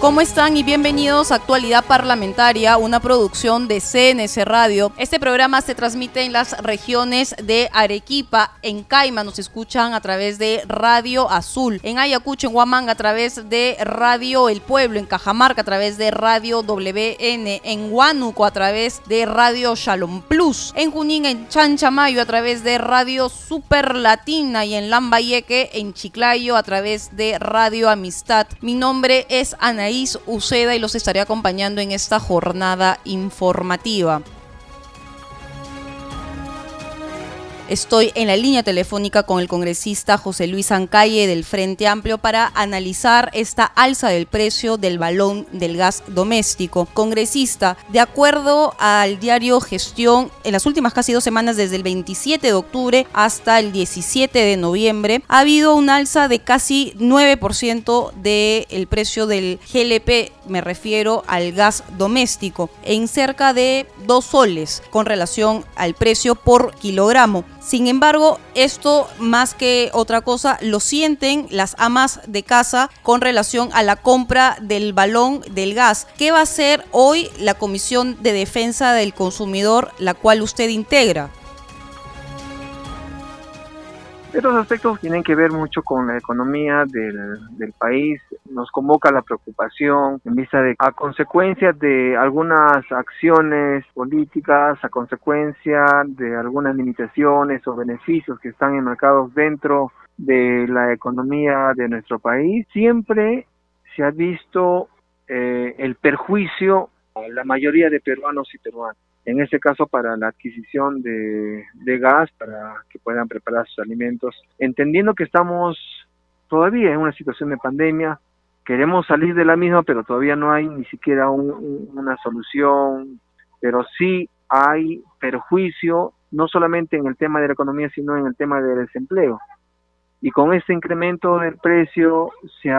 ¿Cómo están y bienvenidos a Actualidad Parlamentaria, una producción de CNC Radio? Este programa se transmite en las regiones de Arequipa, en Caima nos escuchan a través de Radio Azul, en Ayacucho, en Huamanga a través de Radio El Pueblo, en Cajamarca a través de Radio WN, en Huánuco a través de Radio Shalom Plus, en Junín, en Chanchamayo a través de Radio Super Latina y en Lambayeque, en Chiclayo a través de Radio Amistad. Mi nombre es Ana Uceda y los estaré acompañando en esta jornada informativa. Estoy en la línea telefónica con el congresista José Luis Ancalle del Frente Amplio para analizar esta alza del precio del balón del gas doméstico. Congresista, de acuerdo al diario Gestión, en las últimas casi dos semanas, desde el 27 de octubre hasta el 17 de noviembre, ha habido una alza de casi 9% del precio del GLP, me refiero al gas doméstico, en cerca de dos soles con relación al precio por kilogramo. Sin embargo, esto más que otra cosa lo sienten las amas de casa con relación a la compra del balón del gas. ¿Qué va a hacer hoy la Comisión de Defensa del Consumidor, la cual usted integra? Estos aspectos tienen que ver mucho con la economía del, del, país. Nos convoca la preocupación en vista de, a consecuencia de algunas acciones políticas, a consecuencia de algunas limitaciones o beneficios que están enmarcados dentro de la economía de nuestro país, siempre se ha visto eh, el perjuicio a la mayoría de peruanos y peruanas en este caso para la adquisición de, gas para que puedan preparar sus alimentos, entendiendo que estamos todavía en una situación de pandemia, queremos salir de la misma, pero todavía no hay ni siquiera una solución, pero sí hay perjuicio, no solamente en el tema de la economía, sino en el tema del desempleo. Y con este incremento del precio se,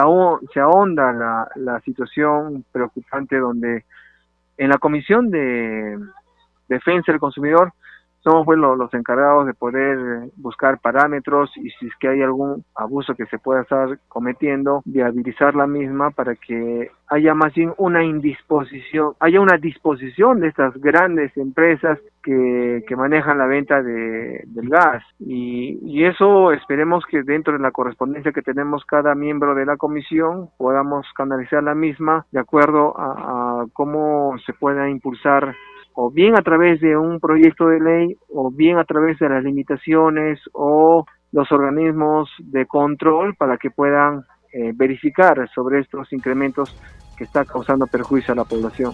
se ahonda la, la situación preocupante donde en la comisión de, defensa del consumidor, somos pues, los, encargados de poder eh, buscar parámetros y si es que hay algún abuso que se pueda estar cometiendo, viabilizar la misma para que haya más bien una indisposición, haya una disposición de estas grandes empresas que, que manejan la venta de, del gas. Y, y eso esperemos que dentro de la correspondencia que tenemos cada miembro de la comisión podamos canalizar la misma de acuerdo a, a cómo se pueda impulsar o bien a través de un proyecto de ley o bien a través de las limitaciones o los organismos de control para que puedan eh, verificar sobre estos incrementos que está causando perjuicio a la población.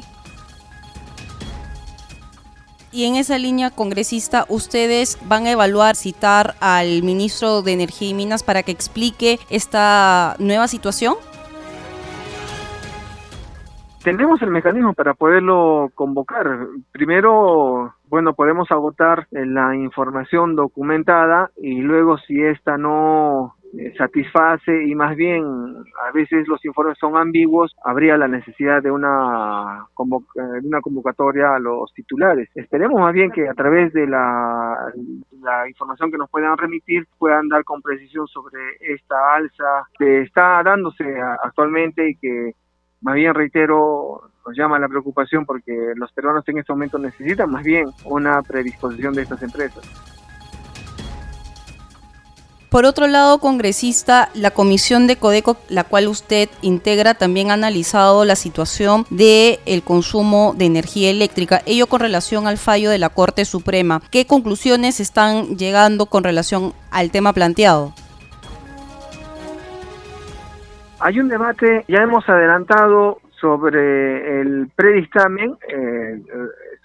Y en esa línea, congresista, ustedes van a evaluar, citar al ministro de Energía y Minas para que explique esta nueva situación tenemos el mecanismo para poderlo convocar. Primero, bueno, podemos agotar la información documentada y luego si esta no eh, satisface y más bien a veces los informes son ambiguos, habría la necesidad de una, de una convocatoria a los titulares. Esperemos más bien que a través de la, la información que nos puedan remitir puedan dar con precisión sobre esta alza que está dándose actualmente y que más bien reitero, nos llama la preocupación porque los peruanos en este momento necesitan más bien una predisposición de estas empresas. Por otro lado, congresista, la comisión de Codeco, la cual usted integra, también ha analizado la situación del el consumo de energía eléctrica, ello con relación al fallo de la Corte Suprema. ¿Qué conclusiones están llegando con relación al tema planteado? Hay un debate, ya hemos adelantado sobre el predictamen, eh,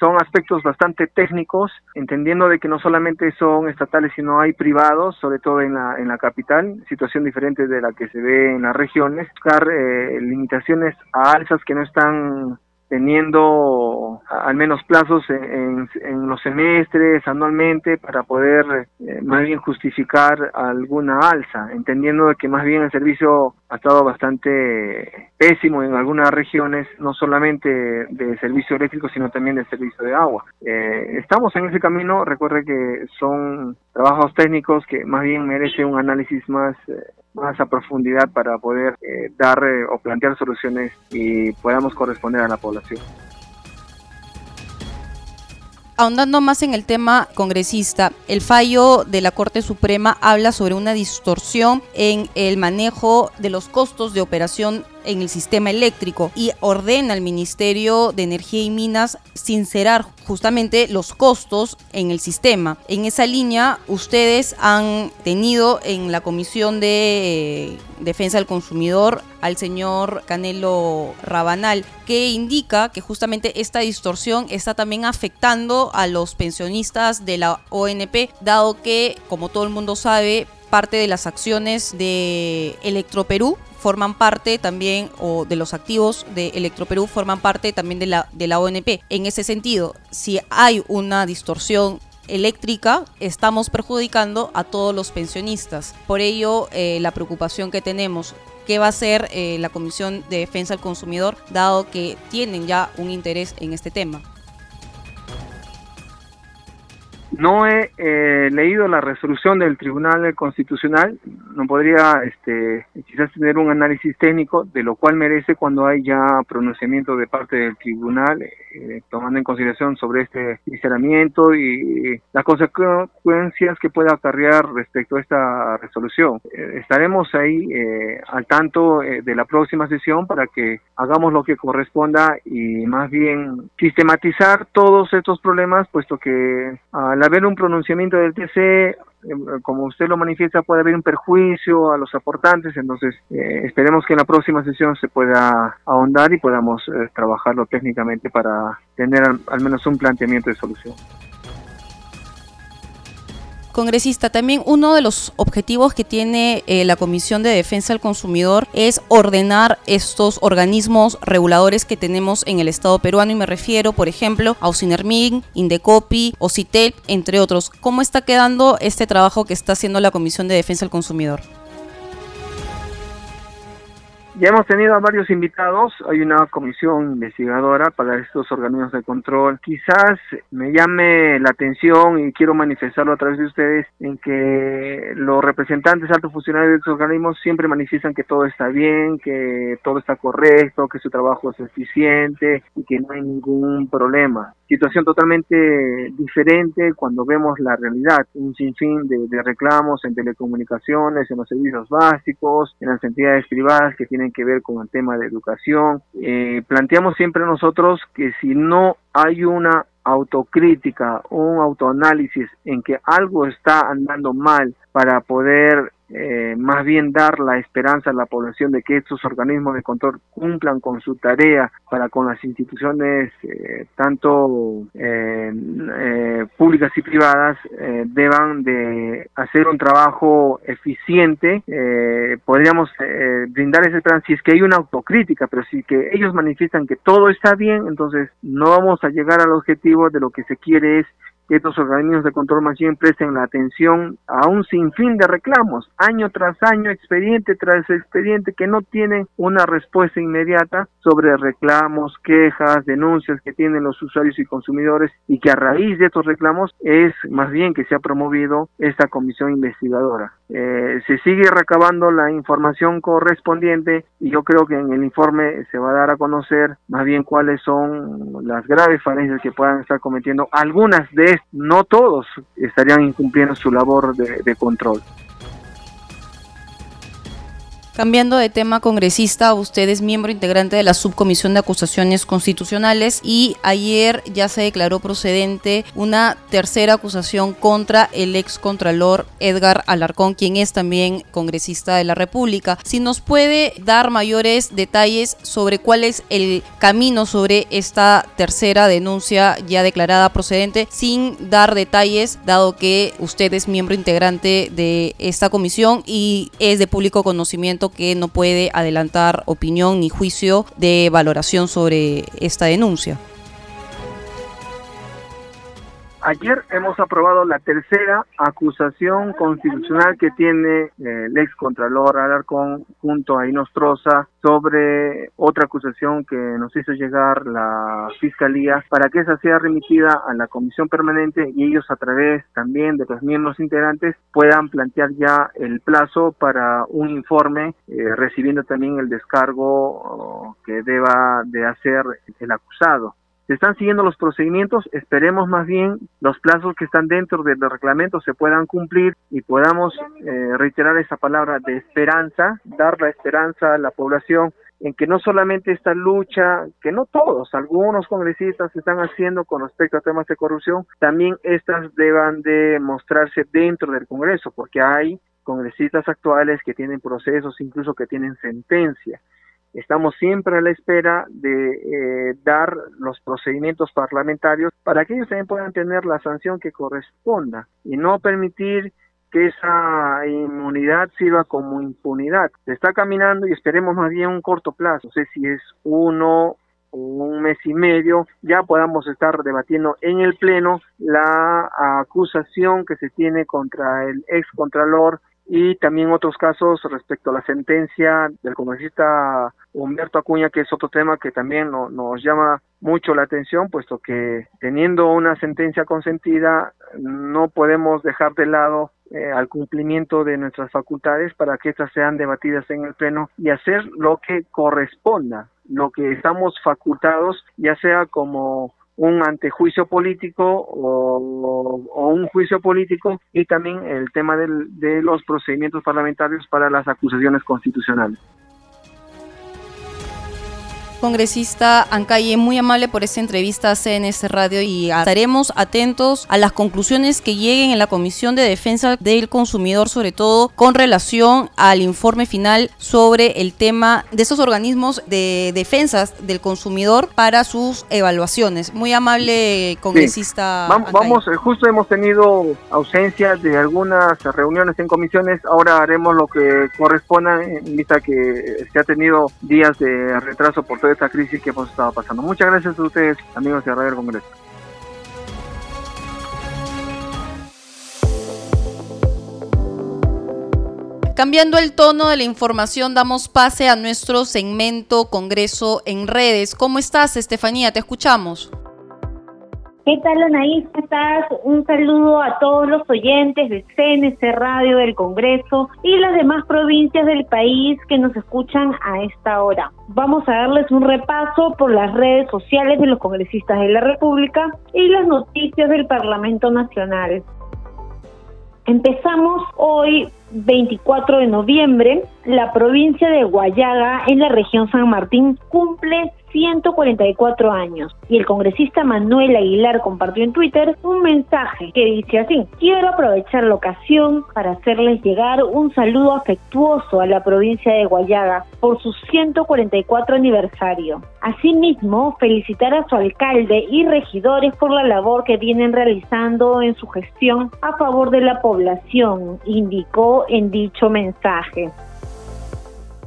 son aspectos bastante técnicos, entendiendo de que no solamente son estatales, sino hay privados, sobre todo en la, en la capital, situación diferente de la que se ve en las regiones, buscar eh, limitaciones a alzas que no están teniendo al menos plazos en, los semestres, anualmente, para poder eh, más bien justificar alguna alza, entendiendo que más bien el servicio ha estado bastante pésimo en algunas regiones, no solamente de servicio eléctrico, sino también de servicio de agua. Eh, estamos en ese camino, recuerde que son trabajos técnicos que más bien merecen un análisis más, eh, más a profundidad para poder eh, dar o plantear soluciones y podamos corresponder a la población. Ahondando más en el tema congresista, el fallo de la Corte Suprema habla sobre una distorsión en el manejo de los costos de operación en el sistema eléctrico y ordena al Ministerio de Energía y Minas sincerar justamente los costos en el sistema. En esa línea, ustedes han tenido en la Comisión de eh, Defensa del Consumidor al señor Canelo Rabanal, que indica que justamente esta distorsión está también afectando a los pensionistas de la ONP, dado que, como todo el mundo sabe, parte de las acciones de Electroperú forman parte también, o de los activos de Electroperú forman parte también de la, ONP. En ese sentido, si hay una distorsión eléctrica, estamos perjudicando a todos los pensionistas. Por ello, eh, la preocupación que tenemos qué va a hacer eh, la Comisión de Defensa del Consumidor, dado que tienen ya un interés en este tema. No he eh, leído la resolución del Tribunal Constitucional, no podría este, quizás tener un análisis técnico de lo cual merece cuando hay ya pronunciamiento de parte del Tribunal, eh, tomando en consideración sobre este sinceramiento y las consecuencias que pueda acarrear respecto a esta resolución. Eh, estaremos ahí al tanto de la próxima sesión para que hagamos lo que corresponda y más bien sistematizar todos estos problemas, puesto que al al haber un pronunciamiento del TC, eh, como usted lo manifiesta, puede haber un perjuicio a los aportantes, entonces eh, esperemos que en la próxima sesión se pueda ahondar y podamos eh, trabajarlo técnicamente para tener al menos un planteamiento de solución. Congresista, también uno de los objetivos que tiene eh, la Comisión de Defensa del Consumidor es ordenar estos organismos reguladores que tenemos en el Estado peruano y me refiero, por ejemplo, a Ocinermin, Indecopi, Ocitel, entre otros. ¿Cómo está quedando este trabajo que está haciendo la Comisión de Defensa del Consumidor? Ya hemos tenido a varios invitados, hay una comisión investigadora para estos organismos de control. Quizás me llame la atención y quiero manifestarlo a través de ustedes en que los representantes altos funcionarios de estos organismos siempre manifiestan que todo está bien, que todo está correcto, que su trabajo es eficiente y que no hay ningún problema. Situación totalmente diferente cuando vemos la realidad, un sinfín de, reclamos en telecomunicaciones, en los servicios básicos, en las entidades privadas que tienen que ver con el tema de educación. Eh, planteamos siempre nosotros que si no hay una autocrítica, un autoanálisis en que algo está andando mal para poder eh, más bien dar la esperanza a la población de que estos organismos de control cumplan con su tarea para con las instituciones eh, tanto eh, públicas y privadas deban de hacer un trabajo eficiente. Podríamos brindar esa esperanza si es que hay una autocrítica pero si que ellos manifiestan que todo está bien entonces no vamos a llegar al objetivo de lo que se quiere es estos organismos de control más bien presten la atención a un sinfín de reclamos, año tras año, expediente tras expediente, que no tienen una respuesta inmediata sobre reclamos, quejas, denuncias que tienen los usuarios y consumidores y que a raíz de estos reclamos es más bien que se ha promovido esta comisión investigadora. Eh, se sigue recabando la información correspondiente y yo creo que en el informe se va a dar a conocer más bien cuáles son las graves falencias que puedan estar cometiendo algunas de no todos estarían incumpliendo su labor de, control. Cambiando de tema, congresista, usted es miembro integrante de la Subcomisión de Acusaciones Constitucionales y ayer ya se declaró procedente una tercera acusación contra el ex contralor Edgar Alarcón, quien es también congresista de la República. Si nos puede dar mayores detalles sobre cuál es el camino sobre esta tercera denuncia ya declarada procedente, sin dar detalles, dado que usted es miembro integrante de esta comisión y es de público conocimiento que no puede adelantar opinión ni juicio de valoración sobre esta denuncia. Ayer hemos aprobado la tercera acusación constitucional que tiene eh, el ex contralor Alarcón junto a Inostroza sobre otra acusación que nos hizo llegar la fiscalía para que esa sea remitida a la comisión permanente y ellos a través también de los miembros integrantes puedan plantear ya el plazo para un informe eh, recibiendo también el descargo oh, que deba de hacer el acusado se están siguiendo los procedimientos, esperemos más bien los plazos que están dentro del reglamento se puedan cumplir y podamos eh, reiterar esa palabra de esperanza, dar la esperanza a la población en que no solamente esta lucha, que no todos, algunos congresistas están haciendo con respecto a temas de corrupción, también estas deban de mostrarse dentro del Congreso, porque hay congresistas actuales que tienen procesos, incluso que tienen sentencia. Estamos siempre a la espera de eh, dar los procedimientos parlamentarios para que ellos también puedan tener la sanción que corresponda y no permitir que esa inmunidad sirva como impunidad. Se está caminando y esperemos más bien un corto plazo, no sé si es uno o un mes y medio, ya podamos estar debatiendo en el Pleno la acusación que se tiene contra el ex contralor y también otros casos respecto a la sentencia del congresista Humberto Acuña, que es otro tema que también nos llama mucho la atención, puesto que teniendo una sentencia consentida no podemos dejar de lado eh, al cumplimiento de nuestras facultades para que éstas sean debatidas en el Pleno y hacer lo que corresponda, lo que estamos facultados, ya sea como un antejuicio político o, un juicio político y también el tema de los procedimientos parlamentarios para las acusaciones constitucionales congresista Ancalle, muy amable por esta entrevista a CNS Radio y estaremos atentos a las conclusiones que lleguen en la Comisión de Defensa del Consumidor, sobre todo con relación al informe final sobre el tema de esos organismos de defensas del consumidor para sus evaluaciones. Muy amable congresista. Vamos, eh, justo hemos tenido ausencia de algunas reuniones en comisiones, ahora haremos lo que corresponda en vista que se ha tenido días de retraso por todo esta crisis que hemos estado pasando. Muchas gracias a ustedes, amigos de Radio Congreso. Cambiando el tono de la información, damos pase a nuestro segmento Congreso en redes. ¿Cómo estás, Estefanía? Te escuchamos. ¿Qué tal, Anaís? ¿Cómo estás? Un saludo a todos los oyentes de CNC Radio del Congreso y las demás provincias del país que nos escuchan a esta hora. Vamos a darles un repaso por las redes sociales de los congresistas de la República y las noticias del Parlamento Nacional. Empezamos hoy 24 de noviembre, la provincia de Guayaga, en la región San Martín, cumple 144 años. Y el congresista Manuel Aguilar compartió en Twitter un mensaje que dice así, quiero aprovechar la ocasión para hacerles llegar un saludo afectuoso a la provincia de Guayaga por su 144 aniversario. Asimismo, felicitar a su alcalde y regidores por la labor que vienen realizando en su gestión a favor de la población, indicó en dicho mensaje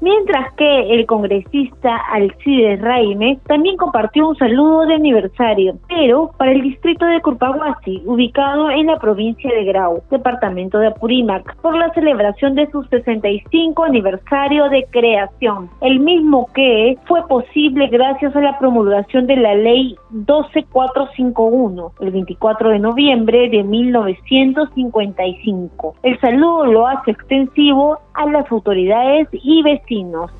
mientras que el congresista Alcides Raime también compartió un saludo de aniversario, pero para el distrito de Curpaguasi, ubicado en la provincia de Grau, departamento de Apurímac, por la celebración de su 65 aniversario de creación, el mismo que fue posible gracias a la promulgación de la ley 12451, el 24 de noviembre de 1955. El saludo lo hace extensivo a las autoridades y vecinos.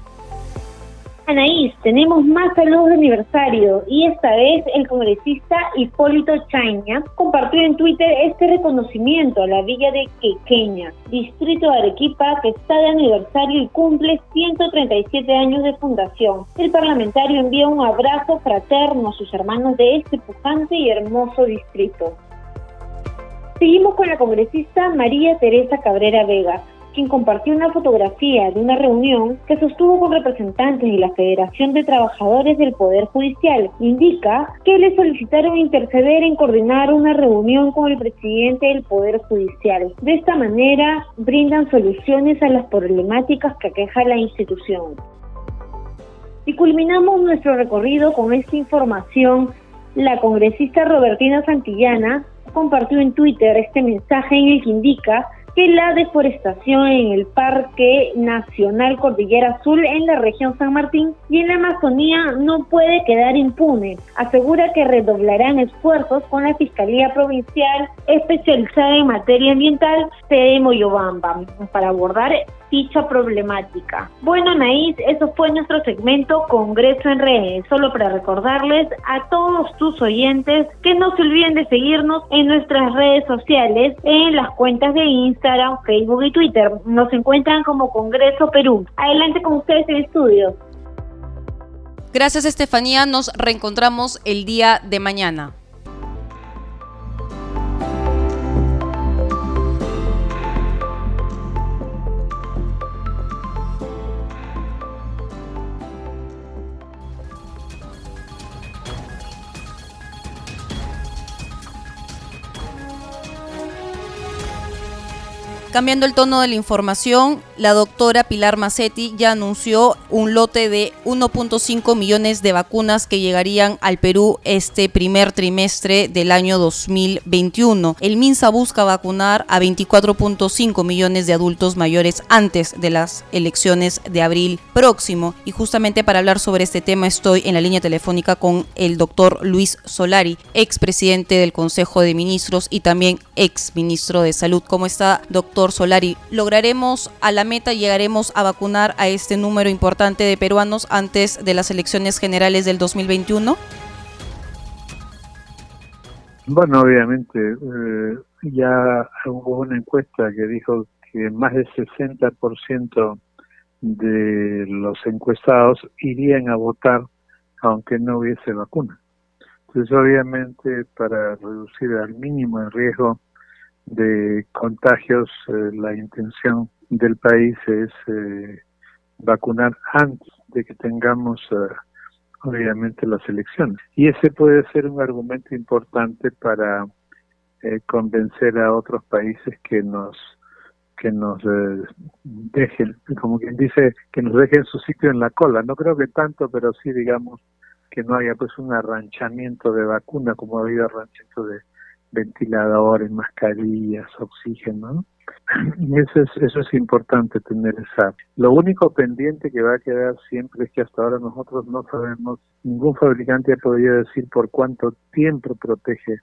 Anaís, tenemos más saludos de aniversario y esta vez el congresista Hipólito Chaña compartió en Twitter este reconocimiento a la villa de Quequeña, distrito de Arequipa, que está de aniversario y cumple 137 años de fundación. El parlamentario envía un abrazo fraterno a sus hermanos de este pujante y hermoso distrito. Seguimos con la congresista María Teresa Cabrera Vega quien compartió una fotografía de una reunión que sostuvo con representantes de la Federación de Trabajadores del Poder Judicial, indica que le solicitaron interceder en coordinar una reunión con el presidente del Poder Judicial. De esta manera, brindan soluciones a las problemáticas que aqueja la institución. Y culminamos nuestro recorrido con esta información. La congresista Robertina Santillana compartió en Twitter este mensaje en el que indica que la deforestación en el Parque Nacional Cordillera Azul en la región San Martín y en la Amazonía no puede quedar impune. Asegura que redoblarán esfuerzos con la Fiscalía Provincial especializada en materia ambiental, de Moyobamba, para abordar dicha problemática. Bueno, Anaís, eso fue nuestro segmento Congreso en Redes. Solo para recordarles a todos tus oyentes que no se olviden de seguirnos en nuestras redes sociales, en las cuentas de Instagram, Facebook y Twitter. Nos encuentran como Congreso Perú. Adelante con ustedes en estudio. Gracias, Estefanía. Nos reencontramos el día de mañana. Cambiando el tono de la información, la doctora Pilar Macetti ya anunció un lote de 1.5 millones de vacunas que llegarían al Perú este primer trimestre del año 2021. El MINSA busca vacunar a 24.5 millones de adultos mayores antes de las elecciones de abril próximo. Y justamente para hablar sobre este tema estoy en la línea telefónica con el doctor Luis Solari, expresidente del Consejo de Ministros y también ex ministro de Salud. ¿Cómo está, doctor? Solari, ¿lograremos a la meta, llegaremos a vacunar a este número importante de peruanos antes de las elecciones generales del 2021? Bueno, obviamente, eh, ya hubo una encuesta que dijo que más del 60% de los encuestados irían a votar aunque no hubiese vacuna. Entonces, obviamente, para reducir al mínimo el riesgo de contagios, eh, la intención del país es eh, vacunar antes de que tengamos eh, obviamente las elecciones. Y ese puede ser un argumento importante para convencer a otros países que nos que nos dejen, como quien dice, que nos dejen su sitio en la cola. No creo que tanto, pero sí digamos que no haya pues un arranchamiento de vacuna como ha habido arranchamiento de ventiladores, mascarillas, oxígeno. Y eso es, eso es importante tener esa. Lo único pendiente que va a quedar siempre es que hasta ahora nosotros no sabemos, ningún fabricante ha podido decir por cuánto tiempo protege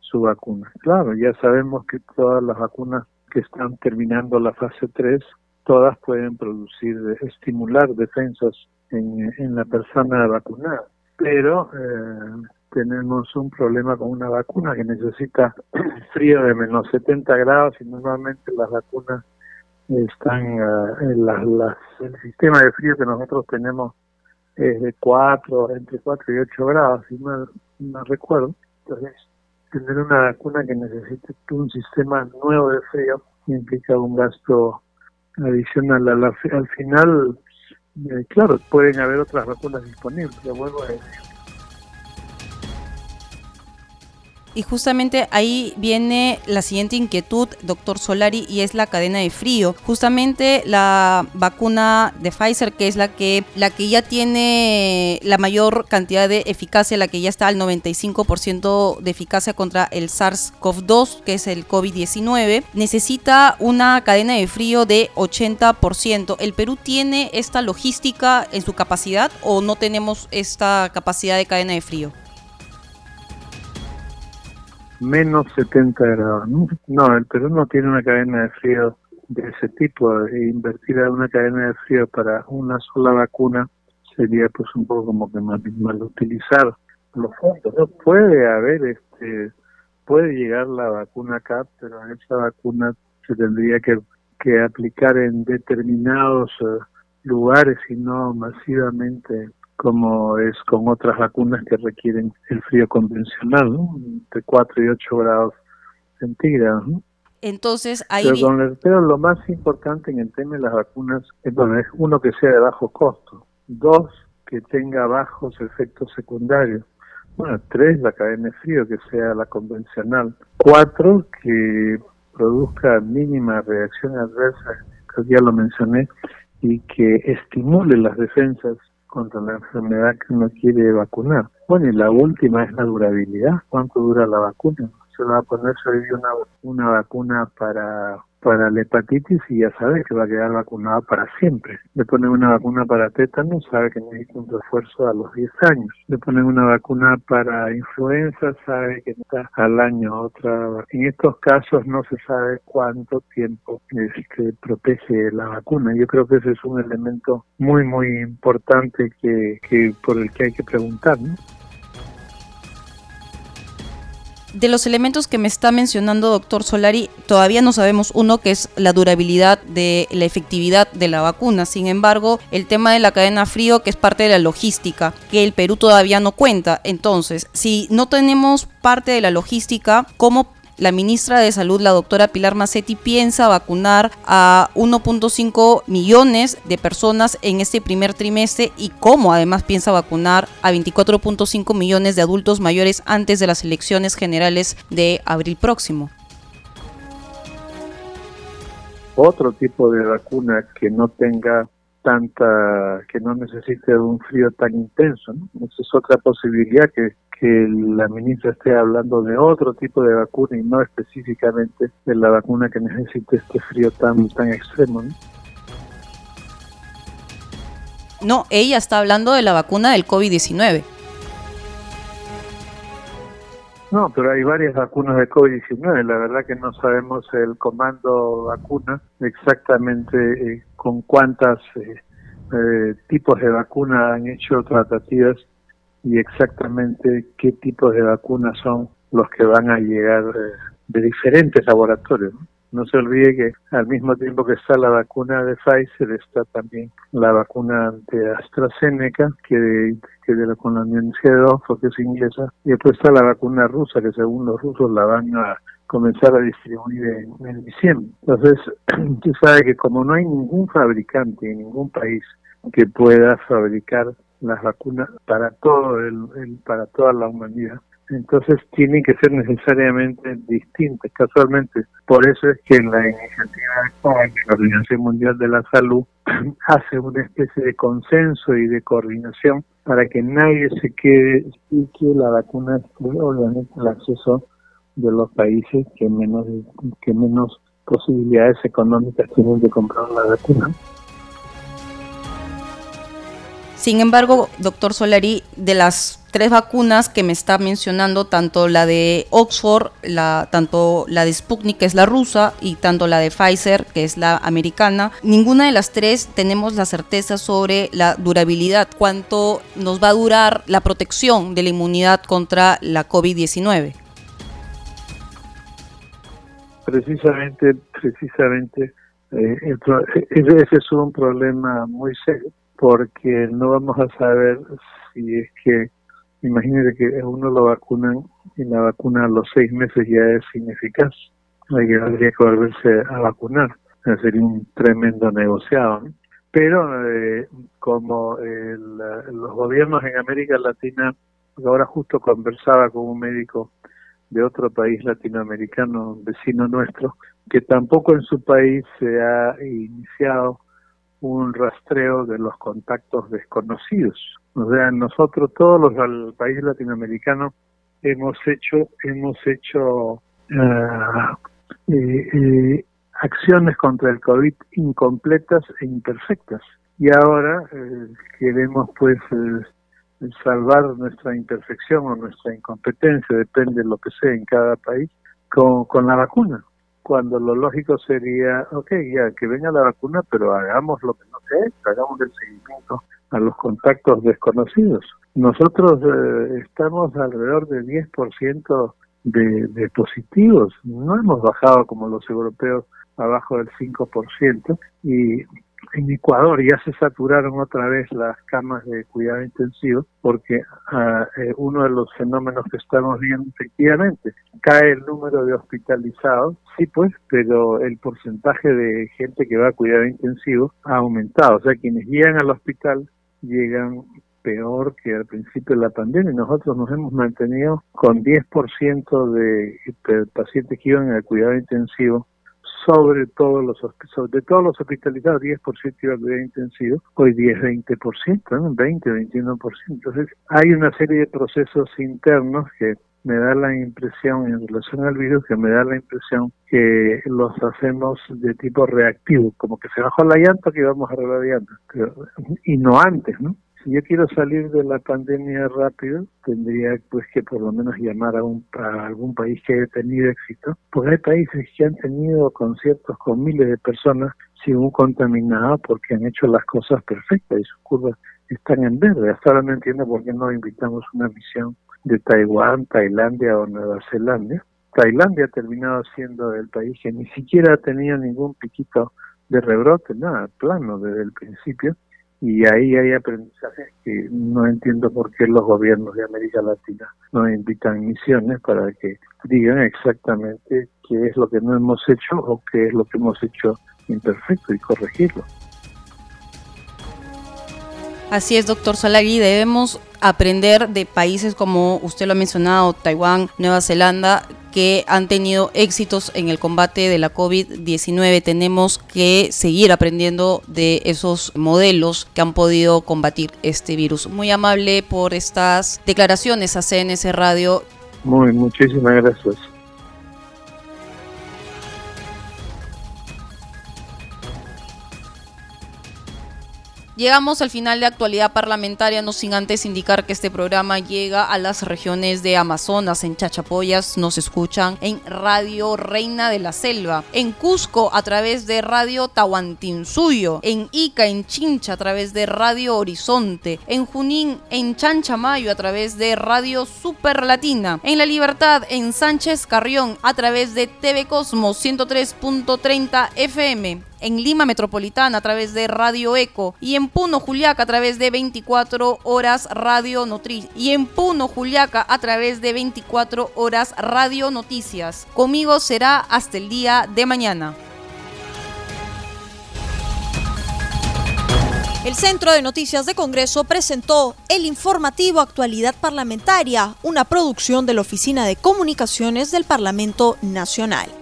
su vacuna. Claro, ya sabemos que todas las vacunas que están terminando la fase 3, todas pueden producir, estimular defensas en, en la persona vacunada. Pero eh, tenemos un problema con una vacuna que necesita frío de menos 70 grados y normalmente las vacunas están eh, en las, el sistema de frío que nosotros tenemos es de 4, entre 4 y 8 grados, si no, no recuerdo. Entonces, tener una vacuna que necesite un sistema nuevo de frío implica un gasto adicional. al final, eh, claro, pueden haber otras vacunas disponibles, pero vuelvo a decir Y justamente ahí viene la siguiente inquietud, doctor Solari, y es la cadena de frío. Justamente la vacuna de Pfizer, que es la que, la que ya tiene la mayor cantidad de eficacia, la que ya está al 95% de eficacia contra el SARS-CoV-2, que es el COVID-19, necesita una cadena de frío de 80%. ¿El Perú tiene esta logística en su capacidad o no tenemos esta capacidad de cadena de frío? Menos 70 grados. No, el Perú no tiene una cadena de frío de ese tipo. E invertir en una cadena de frío para una sola vacuna sería pues un poco como que mal, mal utilizar los fondos. Puede haber, este puede llegar la vacuna acá, pero esa vacuna se tendría que, que aplicar en determinados eh, lugares y no masivamente como es con otras vacunas que requieren el frío convencional, de 4 y 8 grados centígrados. Entonces, ahí... Pero, lo más importante en el tema de las vacunas es, bueno, es uno que sea de bajo costo, dos, que tenga bajos efectos secundarios, bueno, tres, la cadena de frío, que sea la convencional, cuatro, que produzca mínima reacción adversa, ya lo mencioné, y que estimule las defensas contra la enfermedad que uno quiere vacunar. Bueno, y la última es la durabilidad, cuánto dura la vacuna. Se va a poner una, una vacuna para para la hepatitis y ya sabe que va a quedar vacunado para siempre. Le ponen una vacuna para tétano, sabe que necesita un refuerzo a los 10 años. Le ponen una vacuna para influenza, sabe que está al año otra. En estos casos no se sabe cuánto tiempo es que protege la vacuna. Yo creo que ese es un elemento muy, muy importante que, que por el que hay que preguntar. ¿no? De los elementos que me está mencionando doctor Solari, todavía no sabemos uno que es la durabilidad de la efectividad de la vacuna. Sin embargo, el tema de la cadena frío, que es parte de la logística, que el Perú todavía no cuenta. Entonces, si no tenemos parte de la logística, ¿cómo la ministra de Salud, la doctora Pilar Macetti, piensa vacunar a 1.5 millones de personas en este primer trimestre y cómo además piensa vacunar a 24.5 millones de adultos mayores antes de las elecciones generales de abril próximo. Otro tipo de vacuna que no tenga tanta, que no necesite un frío tan intenso. Esa es otra posibilidad que que la ministra esté hablando de otro tipo de vacuna y no específicamente de la vacuna que necesite este frío tan, tan extremo. ¿no? ella está hablando de la vacuna del COVID-19. No, pero hay varias vacunas de COVID-19. La verdad que no sabemos el comando vacuna exactamente eh, con cuántas eh, eh, tipos de vacuna han hecho tratativas y exactamente qué tipos de vacunas son los que van a llegar eh, de diferentes laboratorios. ¿no? se olvide que al mismo tiempo que está la vacuna de Pfizer, está también la vacuna de AstraZeneca, que, que de la, con la Universidad de Oxford, que es inglesa, y después está la vacuna rusa, que según los rusos la van a comenzar a distribuir en, en diciembre. Entonces, usted sabe que como no hay ningún fabricante en ningún país que pueda fabricar las vacunas para todo el, para toda la humanidad entonces tienen que ser necesariamente distintas casualmente por eso es que la iniciativa de la Organización Mundial de la Salud hace una especie de consenso y de coordinación para que nadie se quede y que la vacuna obviamente el acceso de los países que menos que menos posibilidades económicas tienen de comprar la vacuna. Sin embargo, doctor Solari, de las tres vacunas que me está mencionando, tanto la de Oxford, la, tanto la de Sputnik, que es la rusa, y tanto la de Pfizer, que es la americana, ninguna de las tres tenemos la certeza sobre la durabilidad, cuánto nos va a durar la protección de la inmunidad contra la COVID-19. Precisamente, precisamente, eh, ese es un problema muy serio porque no vamos a saber si es que, imagínate que uno lo vacunan y la vacuna a los seis meses ya es ineficaz, hay que habría que volverse a vacunar, sería un tremendo negociado. Pero eh, como los gobiernos en América Latina, ahora justo conversaba con un médico de otro país latinoamericano, vecino nuestro, que tampoco en su país se ha iniciado un rastreo de los contactos desconocidos. O sea, nosotros todos los del país hemos hecho hemos hecho ah, eh, eh, acciones contra el COVID incompletas e imperfectas. Y ahora eh, queremos pues salvar nuestra imperfección o nuestra incompetencia, depende de lo que sea en cada país, con, con la vacuna cuando lo lógico sería, ok, ya que venga la vacuna, pero hagamos lo que no sé, hagamos el seguimiento a los contactos desconocidos. Nosotros eh, estamos alrededor del 10% de, de positivos, no hemos bajado como los europeos abajo del 5% y en Ecuador ya se saturaron otra vez las camas de cuidado intensivo porque uh, uno de los fenómenos que estamos viendo efectivamente cae el número de hospitalizados, sí pues, pero el porcentaje de gente que va a cuidado intensivo ha aumentado, o sea, quienes llegan al hospital llegan peor que al principio de la pandemia. Nosotros nos hemos mantenido con 10% de, de pacientes que iban al cuidado intensivo sobre todos los de todos los hospitalizados 10% iba a cuidado intensivo, hoy 10, 20%, ¿no? 20, 21%. Entonces, hay una serie de procesos internos que me da la impresión en relación al virus que me da la impresión que los hacemos de tipo reactivo, como que se bajó la llanta que vamos a arreglar la llanta, y no antes, ¿no? Si yo quiero salir de la pandemia rápido, tendría pues que por lo menos llamar a, un, a algún país que haya tenido éxito, porque hay países que han tenido conciertos con miles de personas sin un contaminado porque han hecho las cosas perfectas y sus curvas están en verde. Hasta ahora no entiendo por qué no invitamos una misión de Taiwán, Tailandia o Nueva Zelanda. Tailandia ha terminado siendo el país que ni siquiera ha tenido ningún piquito de rebrote, nada, plano desde el principio y ahí hay aprendizajes que no entiendo por qué los gobiernos de América Latina no invitan misiones para que digan exactamente qué es lo que no hemos hecho o qué es lo que hemos hecho imperfecto y corregirlo. Así es, doctor Salagui, debemos aprender de países como usted lo ha mencionado, Taiwán, Nueva Zelanda, que han tenido éxitos en el combate de la COVID-19. Tenemos que seguir aprendiendo de esos modelos que han podido combatir este virus. Muy amable por estas declaraciones a CNS Radio. Muy, muchísimas gracias. Llegamos al final de actualidad parlamentaria, no sin antes indicar que este programa llega a las regiones de Amazonas, en Chachapoyas nos escuchan en Radio Reina de la Selva, en Cusco a través de Radio Tahuantinsuyo, en Ica, en Chincha a través de Radio Horizonte, en Junín, en Chanchamayo a través de Radio Super Latina, en La Libertad, en Sánchez Carrión a través de TV Cosmos 103.30 FM, en Lima Metropolitana a través de Radio Eco y en Puno Juliaca a través de 24 horas Radio Notri y en Puno Juliaca a través de 24 horas Radio Noticias. Conmigo será hasta el día de mañana. El Centro de Noticias de Congreso presentó el informativo Actualidad Parlamentaria, una producción de la Oficina de Comunicaciones del Parlamento Nacional.